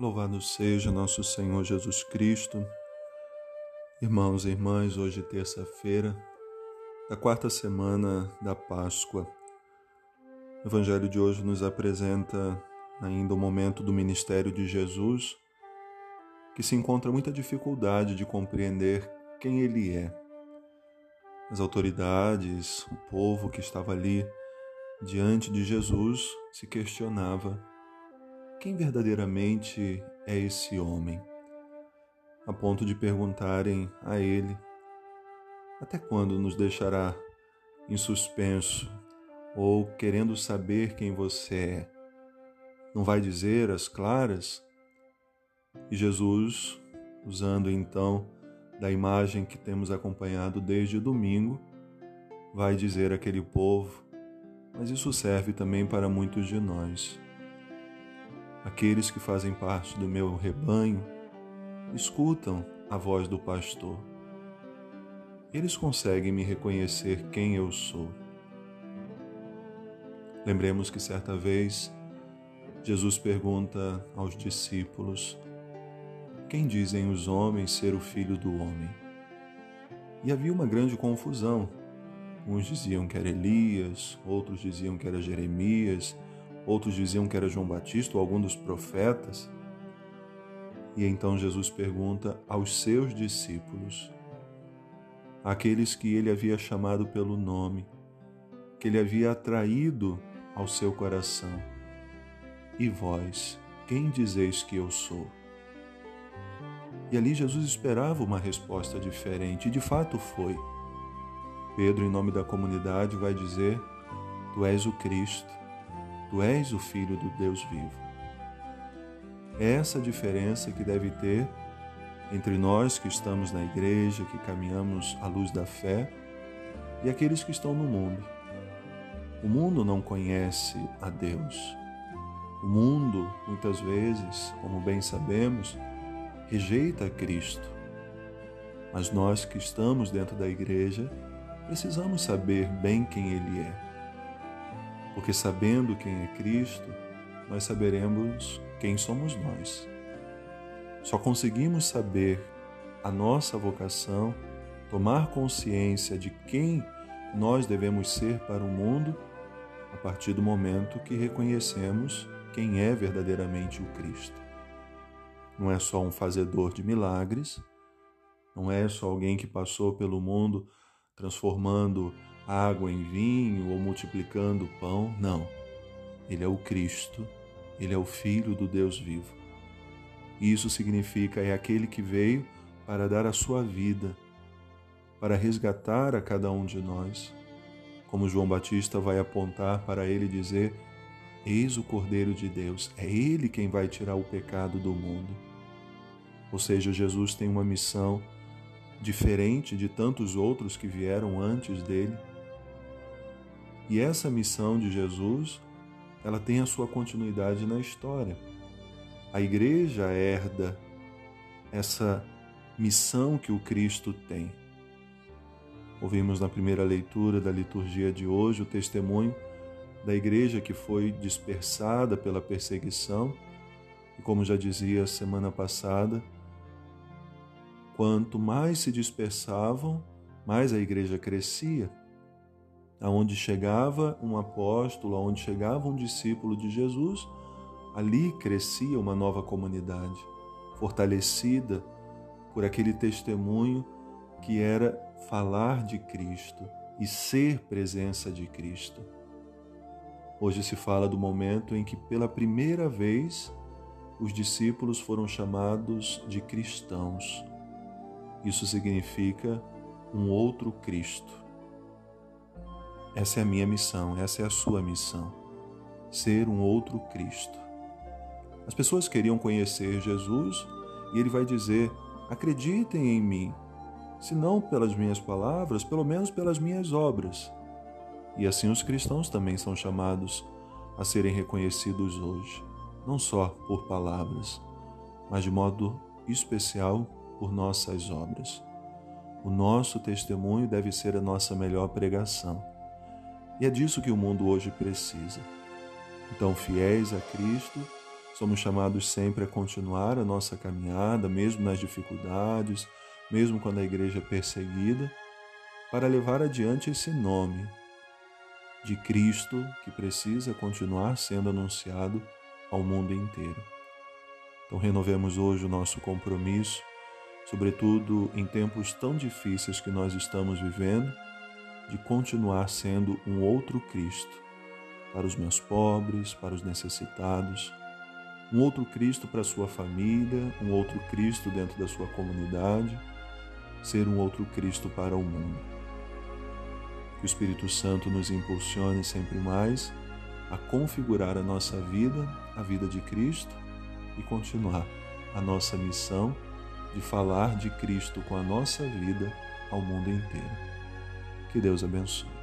Louvado seja nosso Senhor Jesus Cristo. Irmãos e irmãs, hoje terça-feira, da quarta semana da Páscoa. O Evangelho de hoje nos apresenta ainda o momento do ministério de Jesus, que se encontra muita dificuldade de compreender quem ele é. As autoridades, o povo que estava ali diante de Jesus se questionava quem verdadeiramente é esse homem? A ponto de perguntarem a ele: Até quando nos deixará em suspenso ou querendo saber quem você é? Não vai dizer as claras? E Jesus, usando então da imagem que temos acompanhado desde domingo, vai dizer àquele povo, mas isso serve também para muitos de nós. Aqueles que fazem parte do meu rebanho escutam a voz do pastor. Eles conseguem me reconhecer quem eu sou. Lembremos que certa vez Jesus pergunta aos discípulos: Quem dizem os homens ser o filho do homem? E havia uma grande confusão. Uns diziam que era Elias, outros diziam que era Jeremias, outros diziam que era João Batista ou algum dos profetas. E então Jesus pergunta aos seus discípulos, aqueles que ele havia chamado pelo nome, que ele havia atraído ao seu coração: E vós, quem dizeis que eu sou? E ali Jesus esperava uma resposta diferente, e de fato foi. Pedro, em nome da comunidade, vai dizer: Tu és o Cristo, Tu és o Filho do Deus vivo. É essa diferença que deve ter entre nós que estamos na igreja, que caminhamos à luz da fé, e aqueles que estão no mundo. O mundo não conhece a Deus. O mundo, muitas vezes, como bem sabemos, rejeita Cristo. Mas nós que estamos dentro da igreja, precisamos saber bem quem Ele é porque sabendo quem é Cristo, nós saberemos quem somos nós. Só conseguimos saber a nossa vocação, tomar consciência de quem nós devemos ser para o mundo a partir do momento que reconhecemos quem é verdadeiramente o Cristo. Não é só um fazedor de milagres, não é só alguém que passou pelo mundo transformando água em vinho ou multiplicando pão. Não. Ele é o Cristo, ele é o Filho do Deus vivo. Isso significa é aquele que veio para dar a sua vida, para resgatar a cada um de nós. Como João Batista vai apontar para ele dizer: Eis o Cordeiro de Deus, é ele quem vai tirar o pecado do mundo. Ou seja, Jesus tem uma missão diferente de tantos outros que vieram antes dele e essa missão de Jesus, ela tem a sua continuidade na história. A igreja herda essa missão que o Cristo tem. Ouvimos na primeira leitura da liturgia de hoje o testemunho da igreja que foi dispersada pela perseguição e, como já dizia semana passada, quanto mais se dispersavam, mais a igreja crescia aonde chegava um apóstolo, aonde chegava um discípulo de Jesus, ali crescia uma nova comunidade, fortalecida por aquele testemunho que era falar de Cristo e ser presença de Cristo. Hoje se fala do momento em que pela primeira vez os discípulos foram chamados de cristãos. Isso significa um outro Cristo. Essa é a minha missão, essa é a sua missão. Ser um outro Cristo. As pessoas queriam conhecer Jesus e ele vai dizer: acreditem em mim, se não pelas minhas palavras, pelo menos pelas minhas obras. E assim os cristãos também são chamados a serem reconhecidos hoje, não só por palavras, mas de modo especial por nossas obras. O nosso testemunho deve ser a nossa melhor pregação. E é disso que o mundo hoje precisa. Então, fiéis a Cristo, Somos chamados sempre a continuar a nossa caminhada, mesmo nas dificuldades, mesmo quando a igreja é perseguida, para levar adiante esse nome de Cristo que precisa continuar sendo anunciado ao mundo inteiro. Então, renovemos hoje o nosso compromisso, sobretudo em tempos tão difíceis que nós estamos vivendo, de continuar sendo um outro Cristo para os meus pobres, para os necessitados, um outro Cristo para a sua família, um outro Cristo dentro da sua comunidade, ser um outro Cristo para o mundo. Que o Espírito Santo nos impulsione sempre mais a configurar a nossa vida, a vida de Cristo e continuar a nossa missão de falar de Cristo com a nossa vida ao mundo inteiro. Que Deus abençoe.